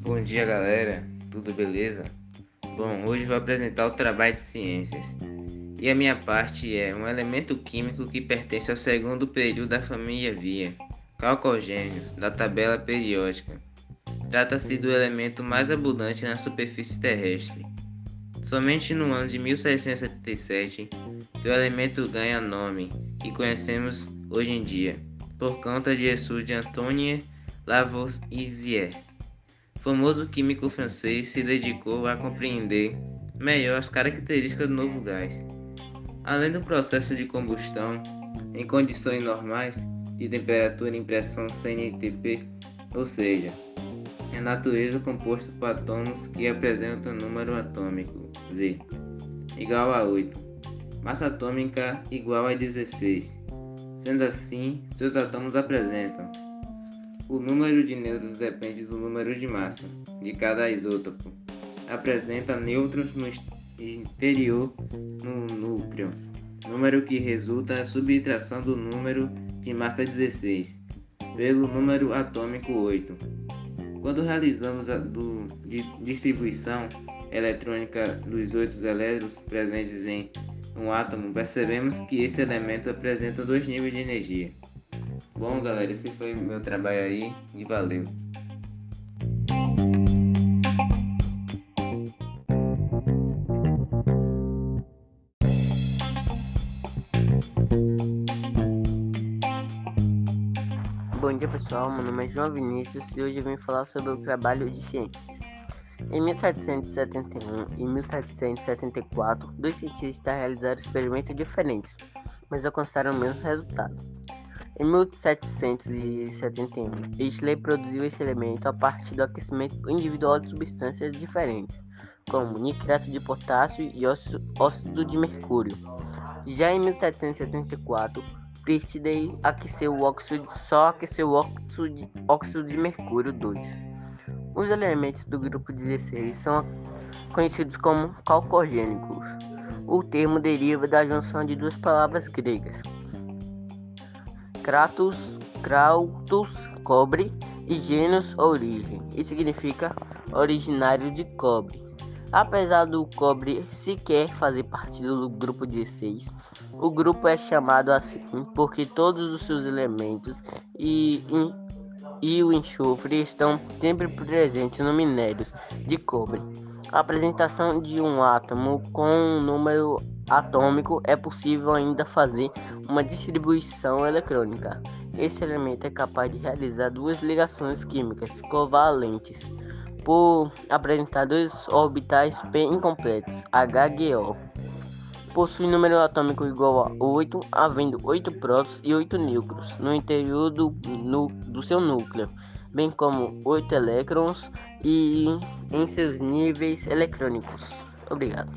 Bom dia, galera. Tudo beleza? Bom, hoje vou apresentar o trabalho de ciências. E a minha parte é um elemento químico que pertence ao segundo período da família Via, calcogênios, da tabela periódica. Trata-se do elemento mais abundante na superfície terrestre. Somente no ano de 1677 que o elemento ganha nome que conhecemos hoje em dia, por conta de Jesus de Antoine Lavoisier. famoso químico francês se dedicou a compreender melhor as características do novo gás. Além do processo de combustão, em condições normais de temperatura e pressão CNTP, ou seja, é natureza composto por átomos que apresentam número atômico Z igual a 8, massa atômica igual a 16. Sendo assim, seus átomos apresentam o número de nêutrons depende do número de massa de cada isótopo. Apresenta nêutrons no interior no núcleo, número que resulta da subtração do número de massa 16 pelo número atômico 8. Quando realizamos a do, de distribuição eletrônica dos oito elétrons presentes em um átomo, percebemos que esse elemento apresenta dois níveis de energia. Bom, galera, esse foi meu trabalho aí e valeu. Bom dia pessoal, meu nome é João Vinícius e hoje eu vim falar sobre o trabalho de ciências. Em 1771 e 1774, dois cientistas realizaram experimentos diferentes, mas alcançaram o mesmo resultado. Em 1771, Isley produziu esse elemento a partir do aquecimento individual de substâncias diferentes, como nitrato de potássio e óxido de mercúrio. Já em 1774, Priestley aqueceu o óxido, só aqueceu o óxido de, óxido de mercúrio 2. Os elementos do grupo 16 são conhecidos como calcogênicos. O termo deriva da junção de duas palavras gregas, kratos, krautos, cobre, e genus, origem, e significa originário de cobre. Apesar do cobre sequer fazer parte do grupo 16, o grupo é chamado assim porque todos os seus elementos e, e o enxofre estão sempre presentes no minério de cobre. A apresentação de um átomo com um número atômico é possível ainda fazer uma distribuição eletrônica. Esse elemento é capaz de realizar duas ligações químicas covalentes por apresentar dois orbitais P incompletos, HGO. Possui número atômico igual a 8, havendo 8 prótons e 8 núcleos no interior do, no, do seu núcleo, bem como 8 elétrons e em seus níveis eletrônicos. Obrigado.